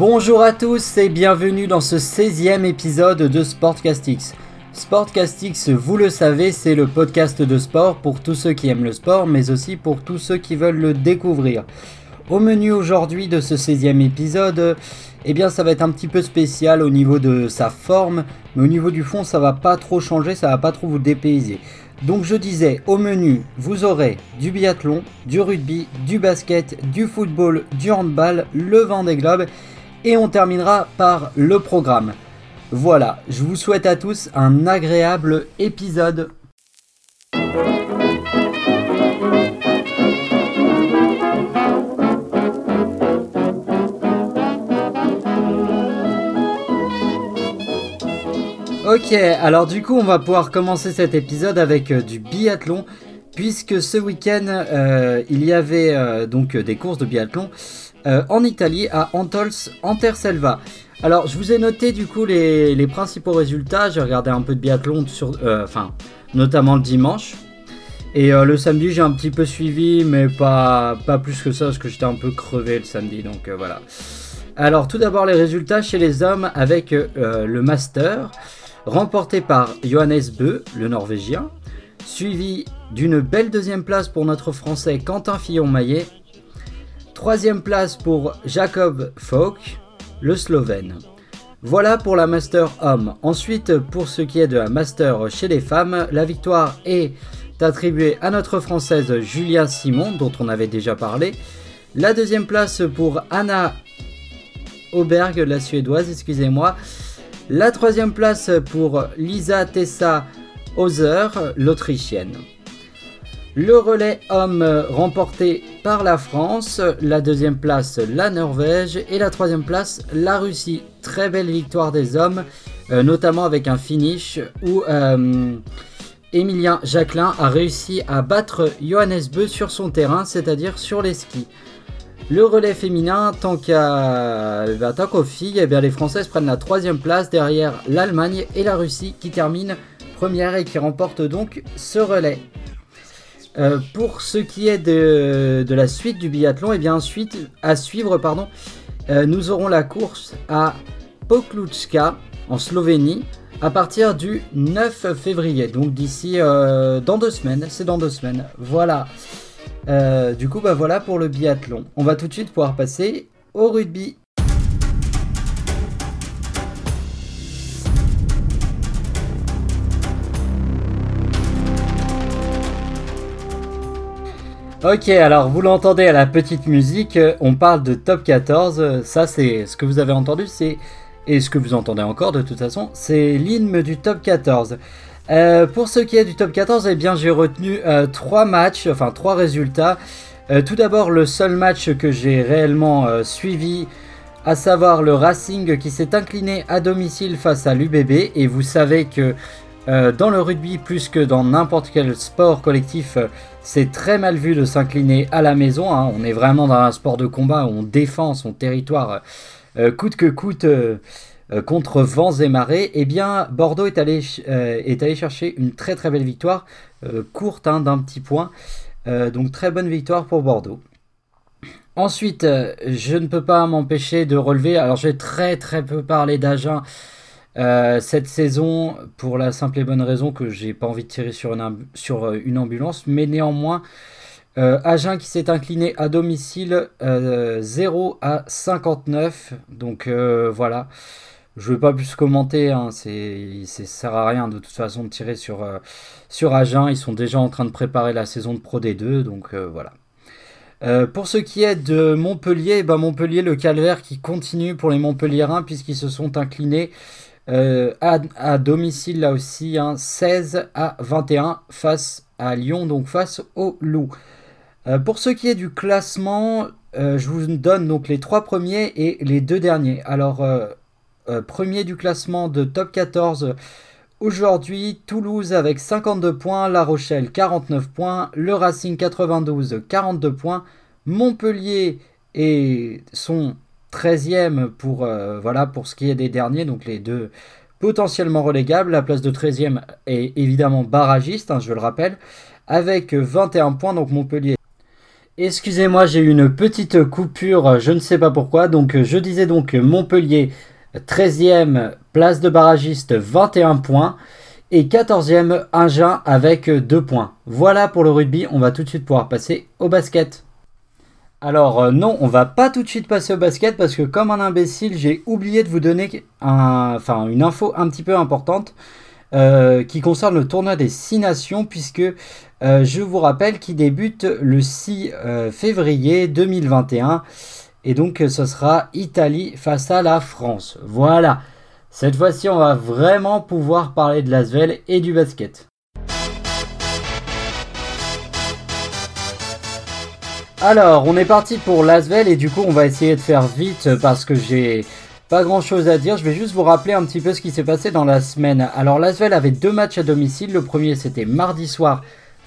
Bonjour à tous et bienvenue dans ce 16e épisode de Sportcastix. Sportcastix, vous le savez, c'est le podcast de sport pour tous ceux qui aiment le sport, mais aussi pour tous ceux qui veulent le découvrir. Au menu aujourd'hui de ce 16e épisode, eh bien ça va être un petit peu spécial au niveau de sa forme, mais au niveau du fond ça va pas trop changer, ça va pas trop vous dépayser. Donc je disais, au menu, vous aurez du biathlon, du rugby, du basket, du football, du handball, le vent des globes, et on terminera par le programme. Voilà, je vous souhaite à tous un agréable épisode. Ok, alors du coup on va pouvoir commencer cet épisode avec euh, du biathlon, puisque ce week-end euh, il y avait euh, donc des courses de biathlon en Italie à Antols Anterselva. Alors je vous ai noté du coup les, principaux résultats, j'ai regardé un peu de biathlon, sur, enfin notamment le dimanche. Et le samedi j'ai un petit peu suivi, mais pas, pas plus que ça, parce que j'étais un peu crevé le samedi, donc voilà. Alors tout d'abord les résultats chez les hommes avec le Master remporté par Johannes Bö, le Norvégien, suivi d'une belle deuxième place pour notre Français Quentin Fillon-Maillet, troisième place pour Jacob Falk, le Slovène. Voilà pour la Master Homme. Ensuite, pour ce qui est de la Master chez les femmes, la victoire est attribuée à notre Française Julia Simon, dont on avait déjà parlé. La deuxième place pour Anna Auberg, la Suédoise, excusez-moi. La troisième place pour Lisa Tessa Hauser, l'Autrichienne. Le relais homme remporté par la France, la deuxième place la Norvège et la troisième place la Russie. Très belle victoire des hommes, euh, notamment avec un finish où euh, Emilien Jacquelin a réussi à battre Johannes Beu sur son terrain, c'est-à-dire sur les skis. Le relais féminin, tant qu'aux filles, eh les Françaises prennent la troisième place derrière l'Allemagne et la Russie qui terminent première et qui remportent donc ce relais. Euh, pour ce qui est de, la suite du biathlon, et eh bien ensuite à suivre, pardon, euh, nous aurons la course à Pokluchka en Slovénie à partir du 9 février. Donc d'ici euh, dans deux semaines, c'est dans deux semaines. Voilà. Du coup, bah voilà pour le biathlon. On va tout de suite pouvoir passer au rugby. Ok, alors vous l'entendez à la petite musique, on parle de top 14, ça c'est ce que vous avez entendu, c'est et ce que vous entendez encore de toute façon, c'est l'hymne du top 14. Euh, pour ce qui est du top 14, eh bien j'ai retenu euh, trois matchs, enfin trois résultats. Euh, tout d'abord le seul match que j'ai réellement suivi, à savoir le Racing qui s'est incliné à domicile face à l'UBB. Et vous savez que dans le rugby, plus que dans n'importe quel sport collectif, c'est très mal vu de s'incliner à la maison. Hein. On est vraiment dans un sport de combat où on défend son territoire coûte que coûte. Euh, contre vents et marées, eh bien Bordeaux est allé, euh, chercher une très très belle victoire, euh, courte hein, d'un petit point. donc très bonne victoire pour Bordeaux. Ensuite, je ne peux pas m'empêcher de relever, alors j'ai très très peu parlé d'Agen cette saison pour la simple et bonne raison que j'ai pas envie de tirer sur une, une ambulance, mais néanmoins, Agen qui s'est incliné à domicile 0 à 59, donc voilà. Je ne vais pas plus commenter, hein, c'est, sert à rien de toute façon de tirer sur, euh, sur Agen. Ils sont déjà en train de préparer la saison de Pro D2, donc euh, voilà. Euh, pour ce qui est de Montpellier, bah Montpellier, le calvaire qui continue pour les Montpelliérains puisqu'ils se sont inclinés à, domicile là aussi, 16 hein, à 21 face à Lyon, donc face au Loup. pour ce qui est du classement, je vous donne donc les trois premiers et les deux derniers. Alors euh, premier du classement de top 14. Aujourd'hui, Toulouse avec 52 points, La Rochelle 49 points, le Racing 92 42 points, Montpellier est son 13e pour, euh, voilà, pour ce qui est des derniers, donc les deux potentiellement relégables. La place de 13e est évidemment barragiste, hein, je le rappelle, avec 21 points, donc Montpellier Excusez-moi, j'ai eu une petite coupure, je ne sais pas pourquoi. Donc je disais donc Montpellier 13e place de barragiste 21 points et 14e Agen avec 2 points. Voilà pour le rugby, on va tout de suite pouvoir passer au basket. Alors euh, non, on va pas tout de suite passer au basket parce que comme un imbécile, j'ai oublié de vous donner une info un petit peu importante euh, qui concerne le tournoi des 6 nations puisque euh, je vous rappelle qu'il débute le 6 février 2021 et donc ce sera Italie face à la France. Voilà. Cette fois-ci, on va vraiment pouvoir parler de l'Asvel et du basket. Alors, on est parti pour Lasvel et du coup, on va essayer de faire vite parce que j'ai pas grand chose à dire. Je vais juste vous rappeler un petit peu ce qui s'est passé dans la semaine. Alors, Lasvel avait deux matchs à domicile. Le premier, c'était mardi soir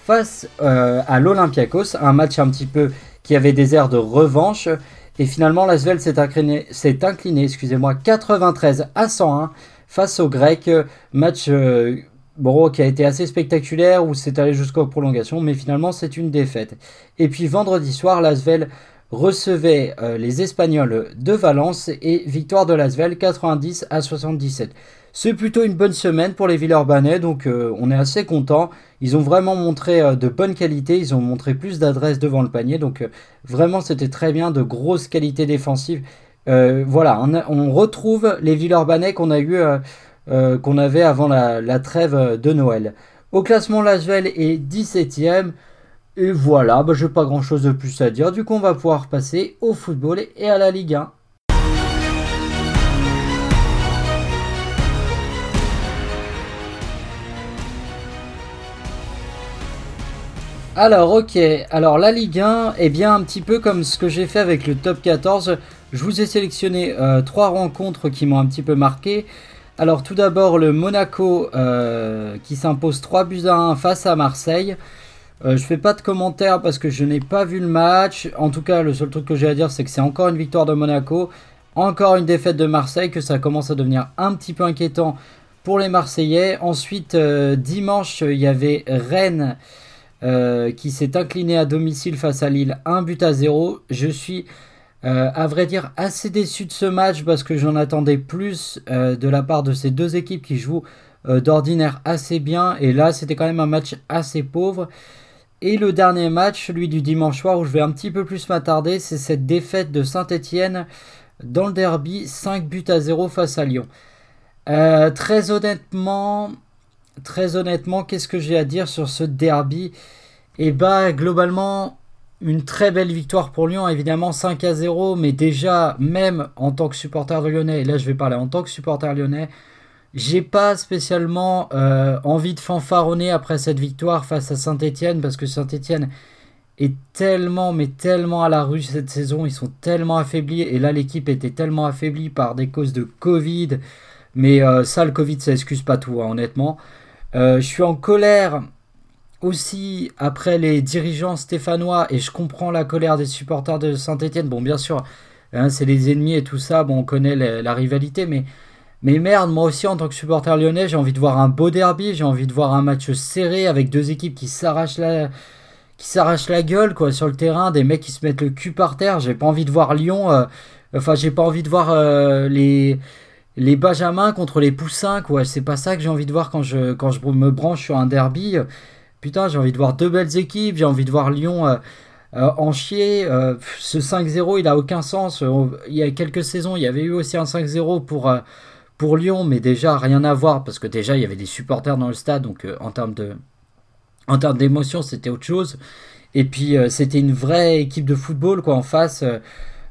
face euh, à l'Olympiakos, un match un petit peu qui avait des airs de revanche. Et finalement, Lasvel s'est incliné, incliné excusez-moi, 93 à 101 face aux Grecs. Match euh, bon, qui a été assez spectaculaire, où c'est allé jusqu'aux prolongations, mais finalement c'est une défaite. Et puis vendredi soir, Lasvel recevait euh, les Espagnols de Valence et victoire de Lasvel 90 à 77. C'est plutôt une bonne semaine pour les Villeurbanais, donc euh, on est assez content. Ils ont vraiment montré euh, de bonnes qualités, ils ont montré plus d'adresse devant le panier, donc vraiment c'était très bien, de grosses qualités défensives. voilà, on, retrouve les Villeurbanais qu'on a eu euh, qu'on avait avant la, trêve de Noël. Au classement, Lasvel est 17ème. Et voilà, bah, je n'ai pas grand chose de plus à dire. Du coup, on va pouvoir passer au football et à la Ligue 1. Alors ok, alors la Ligue 1, est bien un petit peu comme ce que j'ai fait avec le top 14, je vous ai sélectionné euh, trois rencontres qui m'ont un petit peu marqué. Alors tout d'abord le Monaco euh, qui s'impose 3 buts à 1 face à Marseille. Euh, je fais pas de commentaires parce que je n'ai pas vu le match. En tout cas, le seul truc que j'ai à dire, c'est que c'est encore une victoire de Monaco, encore une défaite de Marseille, que ça commence à devenir un petit peu inquiétant pour les Marseillais. Ensuite, euh, dimanche, il y avait Rennes qui s'est incliné à domicile face à Lille, 1 but à 0. Je suis euh, à vrai dire, assez déçu de ce match parce que j'en attendais plus euh, de la part de ces deux équipes qui jouent euh, d'ordinaire assez bien. Et là, c'était quand même un match assez pauvre. Et le dernier match, celui du dimanche soir, où je vais un petit peu plus m'attarder, c'est cette défaite de Saint-Etienne dans le derby, 5 buts à 0 face à Lyon. très honnêtement, très honnêtement, qu'est-ce que j'ai à dire sur ce derby? Eh bah, globalement, une très belle victoire pour Lyon, évidemment 5 à 0, mais déjà, même en tant que supporter de Lyonnais, et là je vais parler en tant que supporter lyonnais, j'ai pas spécialement euh, envie de fanfaronner après cette victoire face à Saint-Etienne, parce que Saint-Etienne est tellement, mais tellement à la rue cette saison, ils sont tellement affaiblis, et là l'équipe était tellement affaiblie par des causes de Covid, mais euh, ça, le Covid, ça excuse pas tout, hein, honnêtement. Euh, je suis en colère aussi après les dirigeants stéphanois, et je comprends la colère des supporters de Saint-Etienne. Bon, bien sûr, hein, c'est les ennemis et tout ça, bon, on connaît la, rivalité, mais, mais merde, moi aussi en tant que supporter lyonnais, j'ai envie de voir un beau derby, j'ai envie de voir un match serré avec deux équipes qui s'arrachent la, qui s'arrachent la gueule quoi sur le terrain, des mecs qui se mettent le cul par terre. J'ai pas envie de voir Lyon, euh, enfin j'ai pas envie de voir euh, les les Benjamins contre les Poussins quoi. C'est pas ça que j'ai envie de voir quand je quand je me branche sur un derby putain, j'ai envie de voir deux belles équipes, j'ai envie de voir Lyon euh, euh, en chier. Euh, ce 5-0, il a aucun sens. il y a quelques saisons, il y avait eu aussi un 5-0 pour, pour Lyon, mais déjà rien à voir parce que déjà il y avait des supporters dans le stade, donc en termes de en termes d'émotion, c'était autre chose. Et puis c'était une vraie équipe de football quoi en face.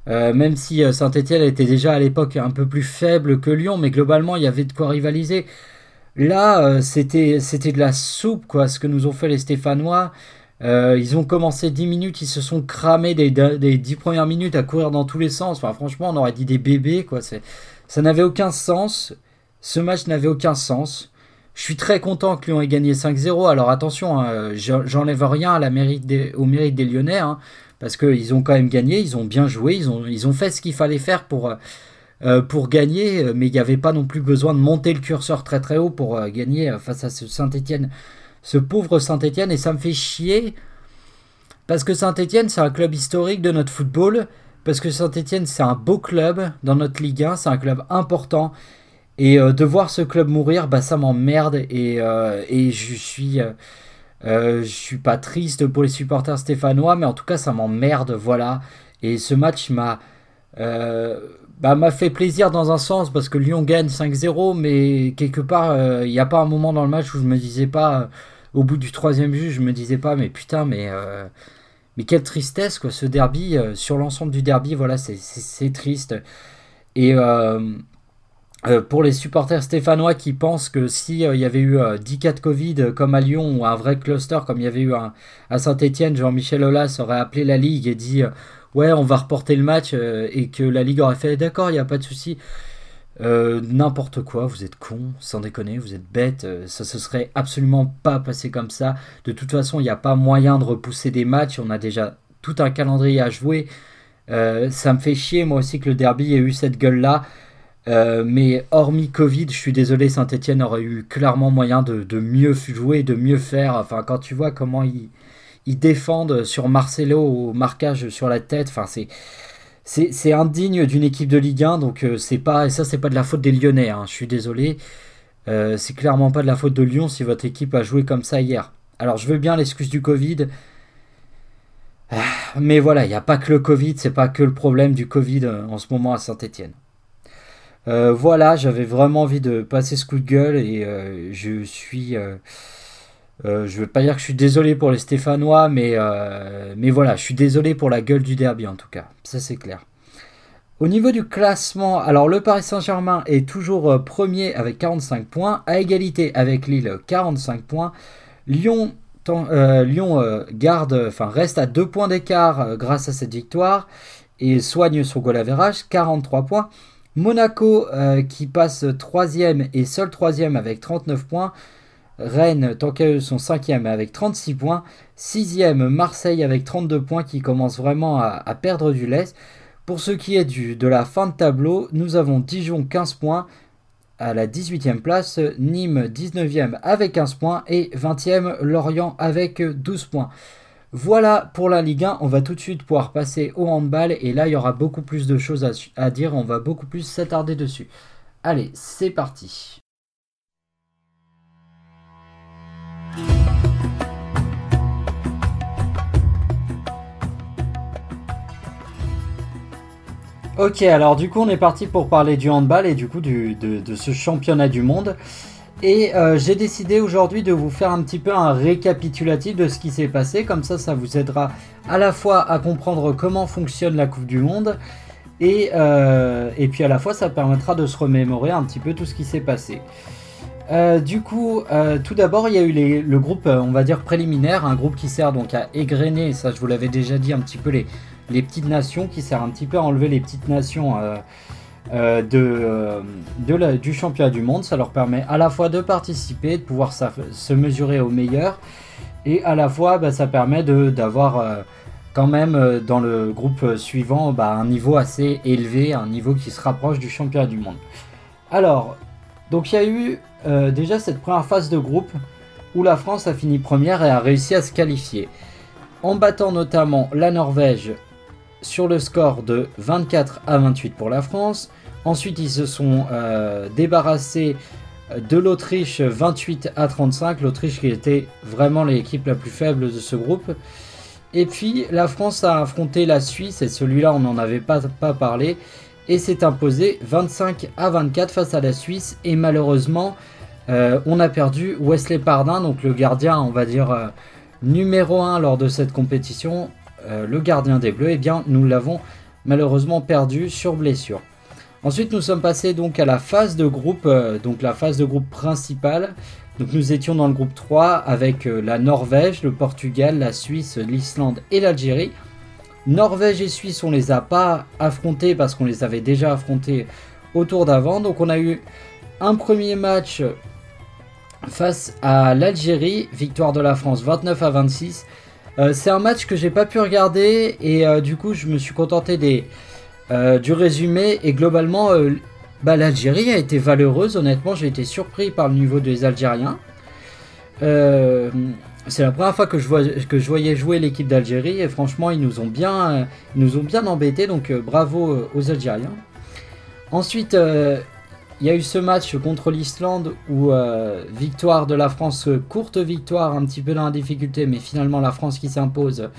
même si Saint-Etienne était déjà à l'époque un peu plus faible que Lyon, mais globalement il y avait de quoi rivaliser. Là, euh, c'était c'était de la soupe, quoi, ce que nous ont fait les Stéphanois. Euh, ils ont commencé 10 minutes, ils se sont cramés des, des 10 premières minutes à courir dans tous les sens. Enfin, franchement, on aurait dit des bébés, quoi. Ça n'avait aucun sens. Ce match n'avait aucun sens. Je suis très content que Lyon ait gagné 5-0. Alors attention, hein, j'enlève rien à la mérite des, au mérite des Lyonnais, hein, parce qu'ils ont quand même gagné, ils ont bien joué, ils ont, ils ont fait ce qu'il fallait faire pour, euh, pour gagner, euh, mais il n'y avait pas non plus besoin de monter le curseur très très haut pour euh, gagner face à ce Saint-Etienne, ce pauvre Saint-Etienne, et ça me fait chier Parce que Saint-Etienne, c'est un club historique de notre football. Parce que Saint-Etienne, c'est un beau club dans notre Ligue 1. C'est un club important. Et euh, de voir ce club mourir, bah, ça m'emmerde. Et, euh, et je suis. je suis pas triste pour les supporters stéphanois, mais en tout cas, ça m'emmerde. Voilà. Et ce match m'a. Bah, m'a fait plaisir dans un sens parce que Lyon gagne 5-0, mais quelque part, il n'y a pas un moment dans le match où je me disais pas, au bout du troisième but, je me disais pas, mais putain, mais mais quelle tristesse, quoi, ce derby, euh, sur l'ensemble du derby, voilà, c'est triste. Et euh, euh, pour les supporters stéphanois qui pensent que s'il il y avait eu 10 cas de Covid comme à Lyon ou un vrai cluster comme il y avait eu à Saint-Etienne, Jean-Michel Aulas aurait appelé la Ligue et dit ouais on va reporter le match et que la Ligue aurait fait d'accord, il n'y a pas de souci. Euh, n'importe quoi, vous êtes con, sans déconner, vous êtes bête, euh, ça se serait absolument pas passé comme ça. De toute façon, il n'y a pas moyen de repousser des matchs, on a déjà tout un calendrier à jouer. Euh, ça me fait chier moi aussi que le derby ait eu cette gueule-là. mais hormis Covid, je suis désolé, Saint-Etienne aurait eu clairement moyen de, mieux jouer, de mieux faire. Enfin, quand tu vois comment ils, défendent sur Marcelo au marquage sur la tête, enfin, c'est indigne d'une équipe de Ligue 1, donc euh, c'est pas, et ça c'est pas de la faute des Lyonnais, hein, je suis désolé. Euh, c'est clairement pas de la faute de Lyon si votre équipe a joué comme ça hier. Alors je veux bien l'excuse du Covid, ah, mais voilà, il n'y a pas que le Covid, c'est pas que le problème du Covid euh, en ce moment à Saint-Etienne. Voilà, j'avais vraiment envie de passer ce coup de gueule et je suis. Euh, je veux pas dire que je suis désolé pour les Stéphanois, mais, euh, mais voilà, je suis désolé pour la gueule du derby en tout cas. Ça c'est clair. Au niveau du classement, alors le Paris Saint-Germain est toujours euh, premier avec 45 points, à égalité avec Lille 45 points. Lyon, Lyon garde, enfin reste à 2 points d'écart grâce à cette victoire et soigne son goal average, 43 points. Monaco qui passe 3 et seul 3 avec 39 points. Rennes, tant qu'à eux, sont 5e avec 36 points. 6e, Marseille avec 32 points qui commence vraiment à, perdre du lait. Pour ce qui est de la fin de tableau, nous avons Dijon 15 points à la 18e place, Nîmes 19e avec 15 points et 20e Lorient avec 12 points. Voilà pour la Ligue 1, on va tout de suite pouvoir passer au handball et là il y aura beaucoup plus de choses à, dire, on va beaucoup plus s'attarder dessus. Allez, c'est parti. Ok, alors du coup on est parti pour parler du handball et du coup de, ce championnat du monde. Et euh, j'ai décidé aujourd'hui de vous faire un petit peu un récapitulatif de ce qui s'est passé, comme ça ça vous aidera à la fois à comprendre comment fonctionne la Coupe du Monde, et, euh, et puis à la fois ça permettra de se remémorer un petit peu tout ce qui s'est passé. Euh, du coup, tout d'abord, il y a eu le groupe, on va dire préliminaire, un groupe qui sert donc à égrener, ça je vous l'avais déjà dit un petit peu les, les petites nations, qui sert un petit peu à enlever les petites nations euh, euh, de, euh, du championnat du monde. Ça leur permet à la fois de participer, de pouvoir se mesurer au meilleur, et à la fois bah, ça permet d'avoir quand même dans le groupe suivant bah, un niveau assez élevé, un niveau qui se rapproche du championnat du monde. Alors, donc il y a eu déjà cette première phase de groupe où la France a fini première et a réussi à se qualifier. En battant notamment la Norvège sur le score de 24 à 28 pour la France. Ensuite, ils se sont euh, débarrassés de l'Autriche 28 à 35. L'Autriche qui était vraiment l'équipe la plus faible de ce groupe. Et puis la France a affronté la Suisse, et celui-là on n'en avait pas, parlé, et s'est imposé 25 à 24 face à la Suisse. Et malheureusement, euh, on a perdu Wesley Pardin, donc le gardien, on va dire, euh, numéro 1 lors de cette compétition. Euh, le gardien des Bleus, eh bien, nous l'avons malheureusement perdu sur blessure. Ensuite, nous sommes passés donc à la phase de groupe, euh, donc la phase de groupe principale. Donc nous étions dans le groupe 3 avec euh, la Norvège, le Portugal, la Suisse, l'Islande et l'Algérie. Norvège et Suisse, on les a pas affrontés parce qu'on les avait déjà affrontés au tour d'avant. Donc on a eu un premier match face à l'Algérie, victoire de la France 29 à 26. Euh, c'est un match que j'ai pas pu regarder et euh, du coup je me suis contenté des, euh, du résumé et globalement bah, l'Algérie a été valeureuse honnêtement j'ai été surpris par le niveau des Algériens. c'est la première fois que je, que je voyais jouer l'équipe d'Algérie et franchement ils nous ont bien, nous ont bien embêtés donc bravo aux Algériens. Ensuite il y a eu ce match contre l'Islande où victoire de la France, courte victoire un petit peu dans la difficulté mais finalement la France qui s'impose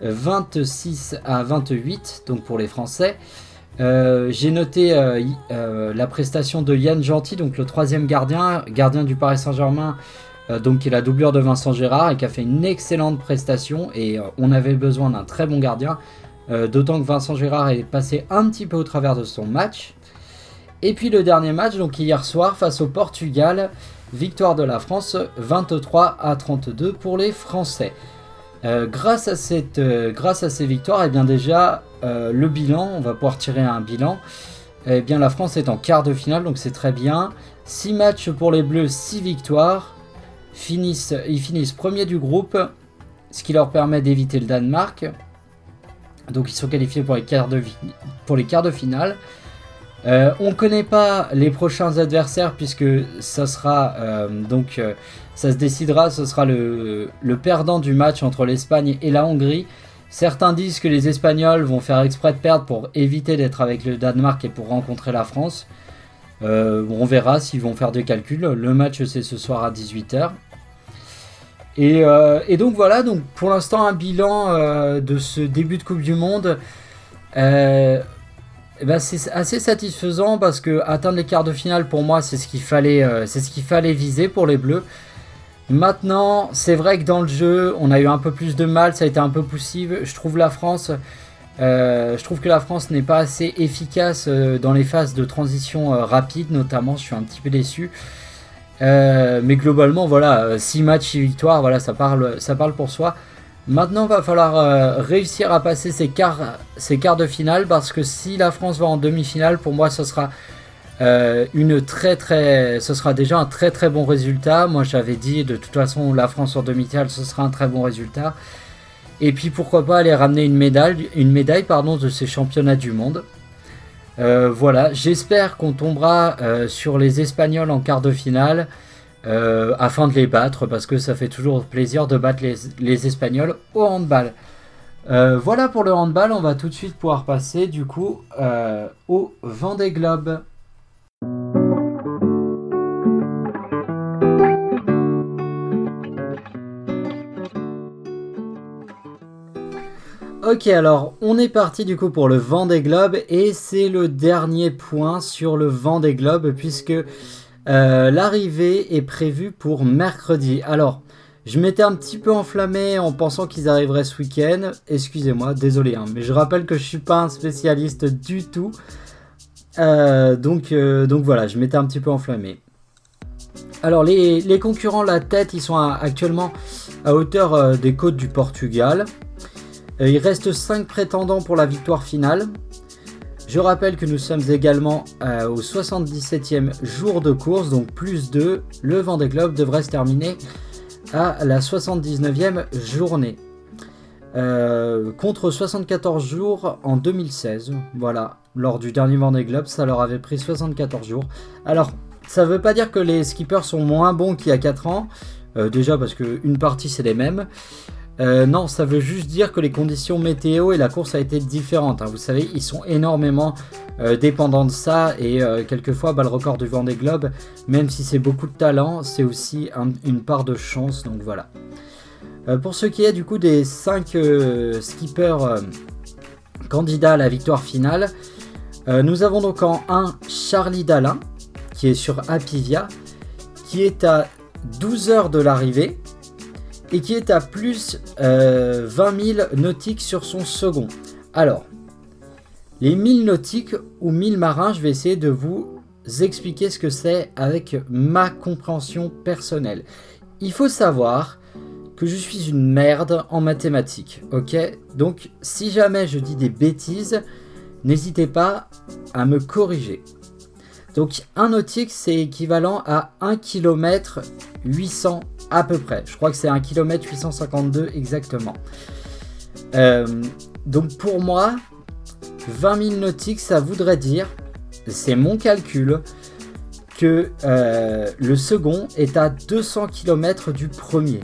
26 à 28 donc pour les Français. J'ai noté la prestation de Yann Gentil, donc le troisième gardien, gardien du Paris Saint-Germain, euh, donc qui est la doublure de Vincent Gérard et qui a fait une excellente prestation et euh, on avait besoin d'un très bon gardien, euh, d'autant que Vincent Gérard est passé un petit peu au travers de son match. Et puis le dernier match, donc hier soir face au Portugal, victoire de la France 23 à 32 pour les Français. grâce, à cette, à ces victoires, et eh bien déjà le bilan, on va pouvoir tirer un bilan. Eh bien la France est en quart de finale, donc c'est très bien. 6 matchs pour les Bleus, 6 victoires ils finissent premier du groupe, ce qui leur permet d'éviter le Danemark. Donc ils sont qualifiés pour les quarts pour les quarts de finale. Euh, on ne connaît pas les prochains adversaires puisque ça sera euh, donc euh, ça se décidera, ce sera le, perdant du match entre l'Espagne et la Hongrie. Certains disent que les Espagnols vont faire exprès de perdre pour éviter d'être avec le Danemark et pour rencontrer la France. on verra s'ils vont faire des calculs. Le match c'est ce soir à 18h. Euh, et, donc voilà, donc pour l'instant un bilan de ce début de Coupe du Monde. Eh ben c'est assez satisfaisant parce que atteindre les quarts de finale pour moi c'est ce qu'il fallait, c'est ce qu'il fallait viser pour les Bleus. Maintenant, c'est vrai que dans le jeu, on a eu un peu plus de mal, ça a été un peu poussif. Je trouve la France, je trouve que la France n'est pas assez efficace dans les phases de transition rapide, notamment. Je suis un petit peu déçu. Euh, mais globalement, voilà, 6 euh, matchs, 6 victoires, voilà, ça parle, ça parle pour soi. Maintenant, il va falloir euh, réussir à passer ces quarts, ces quarts de finale parce que si la France va en demi-finale, pour moi, ce sera une très très, ce sera déjà un très très bon résultat. Moi, j'avais dit de toute façon, la France en demi-finale, ce sera un très bon résultat. Et puis pourquoi pas aller ramener une médaille, une médaille pardon, de ces championnats du monde. Euh, voilà, j'espère qu'on tombera euh, sur les Espagnols en quart de finale euh, afin de les battre parce que ça fait toujours plaisir de battre les, Espagnols au handball. voilà pour le handball, on va tout de suite pouvoir passer du coup au Vendée Globe. Ok, alors on est parti du coup pour le Vendée Globe et c'est le dernier point sur le Vendée Globe puisque euh, l'arrivée est prévue pour mercredi. Alors, je m'étais un petit peu enflammé en pensant qu'ils arriveraient ce week-end. Excusez-moi, désolé, hein, mais je rappelle que je suis pas un spécialiste du tout. Euh, donc, euh, donc voilà, je m'étais un petit peu enflammé. Alors les, les, concurrents, la tête, ils sont actuellement à hauteur des côtes du Portugal. Il reste 5 prétendants pour la victoire finale. Je rappelle que nous sommes également euh, au 77e jour de course, donc plus 2. Le Vendée Globe devrait se terminer à la 79e journée. Euh, contre 74 jours en 2016. Voilà, lors du dernier Vendée Globe, ça leur avait pris 74 jours. Alors, ça ne veut pas dire que les skippers sont moins bons qu'il y a 4 ans. déjà parce qu'une partie c'est les mêmes. Euh, non, ça veut juste dire que les conditions météo et la course a été différentes. Hein. Vous savez, ils sont énormément euh, dépendants de ça et euh, quelquefois, bah, le record du Vendée Globe, même si c'est beaucoup de talent, c'est aussi une part de chance. Donc voilà. pour ce qui est du coup des 5 skippers candidats à la victoire finale, nous avons donc en 1 Charlie Dalin qui est sur Apivia, qui est à 12 heures de l'arrivée et qui est à plus 20 euh, 000 nautiques sur son second. Alors, les 1000 nautiques ou 1000 marins, je vais essayer de vous expliquer ce que c'est avec ma compréhension personnelle. Il faut savoir que je suis une merde en mathématiques, ok? Donc si jamais je dis des bêtises, n'hésitez pas à me corriger. Donc un nautique c'est équivalent à 1 km 800 à peu près. Je crois que c'est 1 km 852 exactement. Euh, donc pour moi, 20 000 nautiques, ça voudrait dire, c'est mon calcul, que euh, le second est à 200 km du premier.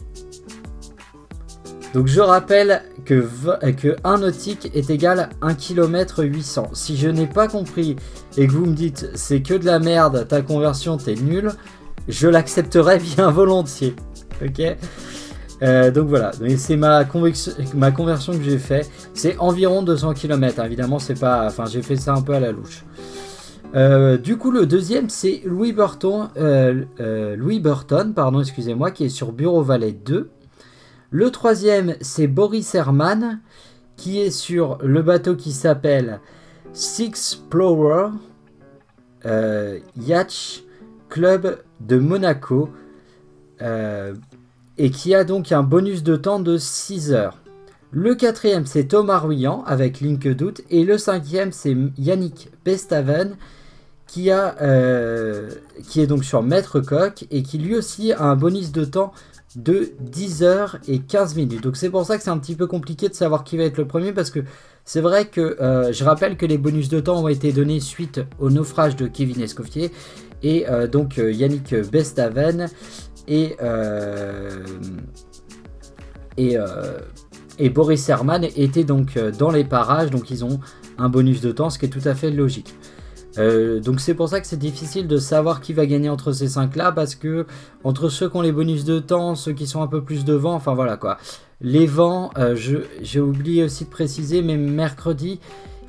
Donc je rappelle que, que 1 nautique est égal à 1 km 800. Si je n'ai pas compris et que vous me dites c'est que de la merde, ta conversion t'es nulle, je l'accepterai bien volontiers. Ok euh, donc voilà, c'est ma, conversion que j'ai fait. C'est environ 200 km. Évidemment, c'est pas. Enfin, j'ai fait ça un peu à la louche. Euh, du coup, le deuxième, c'est Louis Burton, euh, Louis Burton, pardon, excusez-moi, qui est sur Bureau Valley 2. Le troisième, c'est Boris Herman, qui est sur le bateau qui s'appelle Six Explorer Yacht Club de Monaco et qui a donc un bonus de temps de 6 heures. Le quatrième, c'est Thomas Ruyant avec Link Doute. Et le cinquième, c'est Yannick Pestaven qui, a, euh, qui est donc sur Maître Coq et qui lui aussi a un bonus de temps de 10 heures et 15 minutes. Donc c'est pour ça que c'est un petit peu compliqué de savoir qui va être le premier parce que c'est vrai que euh, je rappelle que les bonus de temps ont été donnés suite au naufrage de Kevin Escoffier et euh, donc Yannick Bestaven et, euh, euh, et, Boris Herman était donc euh, dans les parages, donc ils ont un bonus de temps, ce qui est tout à fait logique. donc c'est pour ça que c'est difficile de savoir qui va gagner entre ces cinq là parce que entre ceux qui ont les bonus de temps, ceux qui sont un peu plus devant, enfin voilà quoi. Les vents, j'ai oublié aussi de préciser, mais mercredi,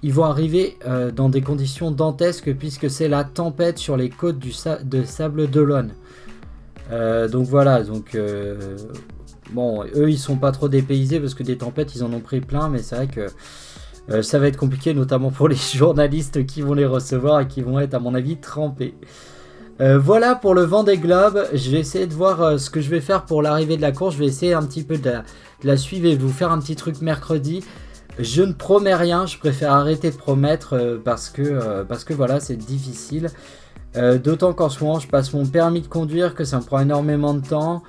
ils vont arriver dans des conditions dantesques puisque c'est la tempête sur les côtes de Sable d'Olonne. Euh, donc voilà, donc euh, bon, eux ils sont pas trop dépaysés parce que des tempêtes ils en ont pris plein, mais c'est vrai que euh, ça va être compliqué, notamment pour les journalistes qui vont les recevoir et qui vont être à mon avis trempés. voilà pour le vent des globes. Je vais essayer de voir ce que je vais faire pour l'arrivée de la course. Je vais essayer un petit peu de la, suivre et de vous faire un petit truc mercredi. Je ne promets rien, je préfère arrêter de promettre parce que, parce que voilà, c'est difficile. Euh, d'autant qu'en ce moment, je passe mon permis de conduire, que ça me prend énormément de temps.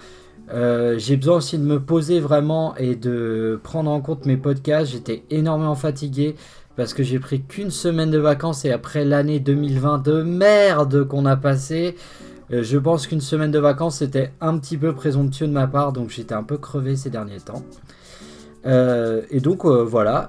Euh, j'ai besoin aussi de me poser vraiment et de prendre en compte mes podcasts. J'étais énormément fatigué parce que j'ai pris qu'une semaine de vacances et après l'année 2020 de merde qu'on a passé, euh, je pense qu'une semaine de vacances c'était un petit peu présomptueux de ma part, donc j'étais un peu crevé ces derniers temps. et donc voilà.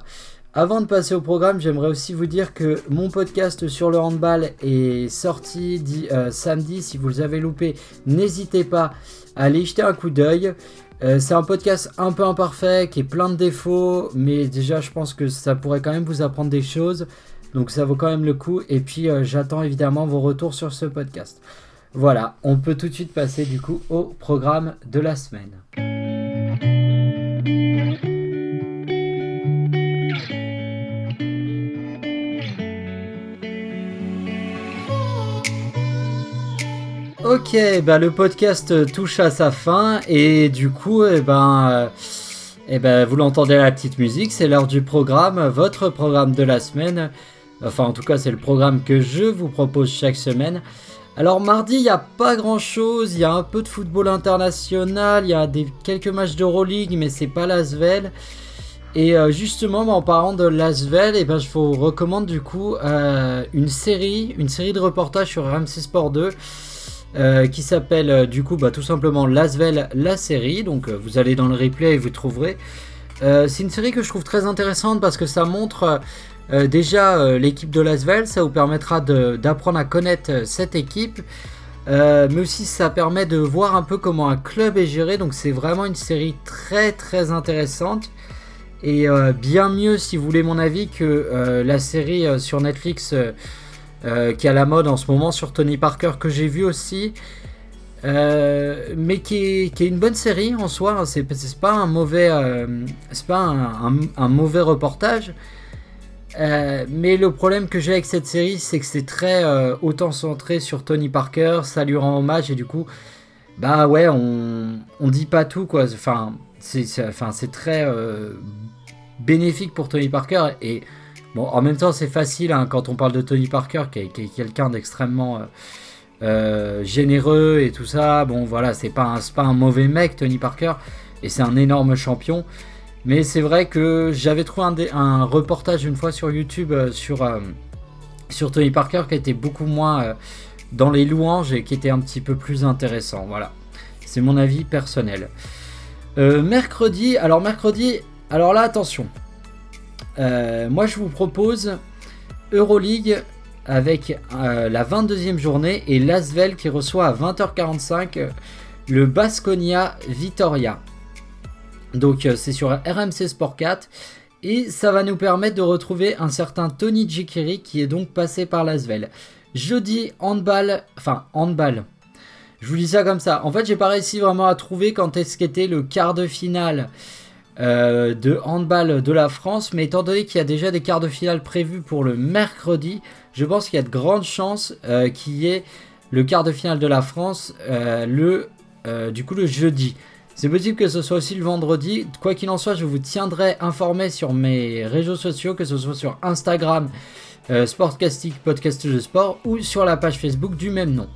Avant de passer au programme, j'aimerais aussi vous dire que mon podcast sur le handball est sorti euh, samedi. Si vous avez loupé, n'hésitez pas à aller jeter un coup d'œil. Euh, c'est un podcast un peu imparfait, qui est plein de défauts, mais déjà je pense que ça pourrait quand même vous apprendre des choses. Donc ça vaut quand même le coup. Et puis euh, j'attends évidemment vos retours sur ce podcast. Voilà, on peut tout de suite passer du coup au programme de la semaine. Ok, bah le podcast touche à sa fin et du coup, eh ben, euh, eh ben, vous l'entendez à la petite musique, c'est l'heure du programme, votre programme de la semaine. Enfin, en tout cas, c'est le programme que je vous propose chaque semaine. Alors mardi, il n'y a pas grand chose, il y a un peu de football international, il y a des, quelques matchs d'Euroleague, mais c'est pas l'Asvel. Et euh, justement, bah, en parlant de Lasvel, eh ben, je vous recommande du coup euh, une série, une série de reportages sur RMC Sport 2 euh, qui s'appelle euh, du coup bah, tout simplement Lasvel la série. Donc euh, vous allez dans le replay et vous trouverez. c'est une série que je trouve très intéressante parce que ça montre déjà l'équipe de Lasvel. Ça vous permettra d'apprendre à connaître cette équipe. mais aussi ça permet de voir un peu comment un club est géré. Donc c'est vraiment une série très très intéressante. Et bien mieux si vous voulez mon avis que la série sur Netflix euh, qui est à la mode en ce moment sur Tony Parker, que j'ai vu aussi. Euh, mais qui est, une bonne série en soi. Hein. C'est pas un mauvais, euh, c'est pas un, mauvais reportage. mais le problème que j'ai avec cette série, c'est que c'est très autant centré sur Tony Parker. Ça lui rend hommage et du coup, bah ouais, on, on dit pas tout quoi. Enfin, c'est, enfin, c'est très bénéfique pour Tony Parker et Bon, en même temps, c'est facile hein, quand on parle de Tony Parker, qui est, quelqu'un d'extrêmement euh, euh, généreux et tout ça. Bon, voilà, c'est pas, un, mauvais mec, Tony Parker, et c'est un énorme champion. Mais c'est vrai que j'avais trouvé un, reportage une fois sur YouTube euh, sur, sur Tony Parker qui était beaucoup moins dans les louanges et qui était un petit peu plus intéressant. Voilà, c'est mon avis personnel. mercredi, alors mercredi, alors là attention. Moi je vous propose Euroleague avec la 22e journée et Lasvel qui reçoit à 20h45 le Basconia Vitoria. Donc c'est sur RMC Sport 4 et ça va nous permettre de retrouver un certain Tony Jikiri qui est donc passé par l'Asvel. Jeudi, handball, enfin handball. Je vous dis ça comme ça. En fait, j'ai pas réussi vraiment à trouver quand est-ce qu'était le quart de finale euh, de handball de la France, mais étant donné qu'il y a déjà des quarts de finale prévus pour le mercredi, je pense qu'il y a de grandes chances euh, qu'il y ait le quart de finale de la France euh, le, du coup le jeudi. C'est possible que ce soit aussi le vendredi. Quoi qu'il en soit, je vous tiendrai informé sur mes réseaux sociaux, que ce soit sur Instagram, Sportcastic Podcast de Sport, ou sur la page Facebook du même nom.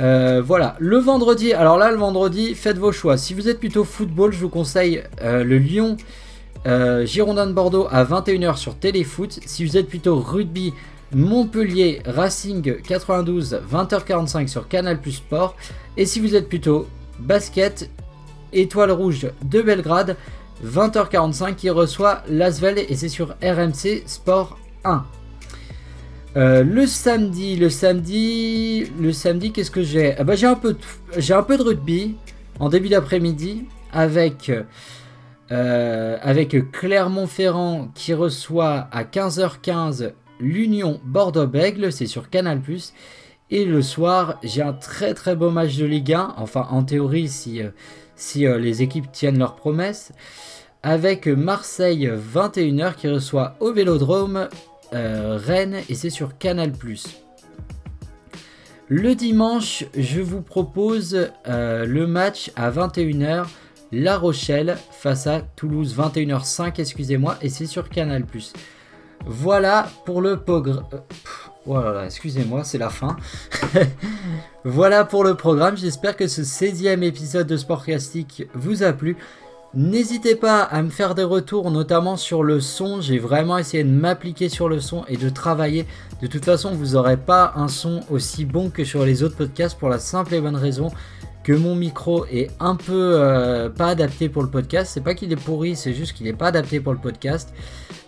Euh, voilà, le vendredi, alors là le vendredi, faites vos choix. Si vous êtes plutôt football, je vous conseille euh, le Lyon Girondin de Bordeaux à 21h sur Téléfoot. Si vous êtes plutôt rugby, Montpellier Racing 92 20h45 sur Canal Plus Sport. Et si vous êtes plutôt basket, Étoile Rouge de Belgrade, 20h45 qui reçoit Lasvel et c'est sur RMC Sport 1. Euh, le samedi, le samedi, le samedi, qu'est-ce que j'ai? Ah bah, J'ai un, peu de, rugby en début d'après-midi avec, euh, avec Clermont-Ferrand qui reçoit à 15h15 l'Union Bordeaux-Bègle, c'est sur Canal+. Et le soir, j'ai un très très beau match de Ligue 1, enfin en théorie si, euh, si les équipes tiennent leurs promesses, avec Marseille 21h qui reçoit au Vélodrome euh, Rennes et c'est sur Canal ⁇ Le dimanche, je vous propose euh, le match à 21h, La Rochelle face à Toulouse, 21h05, excusez-moi, et c'est sur Canal ⁇ Voilà pour le programme. Voilà, oh excusez-moi, c'est la fin. voilà pour le programme. J'espère que ce 16e épisode de Sportcastic vous a plu. N'hésitez pas à me faire des retours, notamment sur le son. J'ai vraiment essayé de m'appliquer sur le son et de travailler. De toute façon, vous n'aurez pas un son aussi bon que sur les autres podcasts pour la simple et bonne raison que mon micro est un peu euh, pas adapté pour le podcast. C'est pas qu'il est pourri, c'est juste qu'il n'est pas adapté pour le podcast.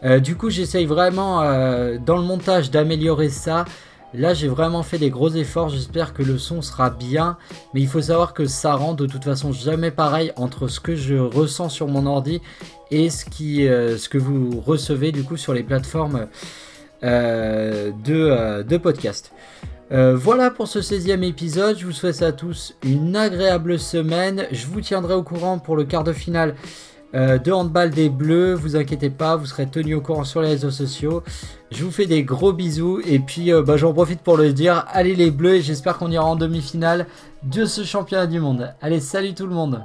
Euh, du coup, j'essaye vraiment euh, dans le montage d'améliorer ça. Là, j'ai vraiment fait des gros efforts. J'espère que le son sera bien. Mais il faut savoir que ça rend de toute façon jamais pareil entre ce que je ressens sur mon ordi et ce, ce que vous recevez du coup sur les plateformes de, de podcast. Euh, voilà pour ce 16e épisode. Je vous souhaite à tous une agréable semaine. Je vous tiendrai au courant pour le quart de finale euh, de handball des Bleus. Vous inquiétez pas, vous serez tenu au courant sur les réseaux sociaux. Je vous fais des gros bisous et puis euh, bah, j'en profite pour le dire. Allez les Bleus et j'espère qu'on ira en demi-finale de ce championnat du monde. Allez, salut tout le monde.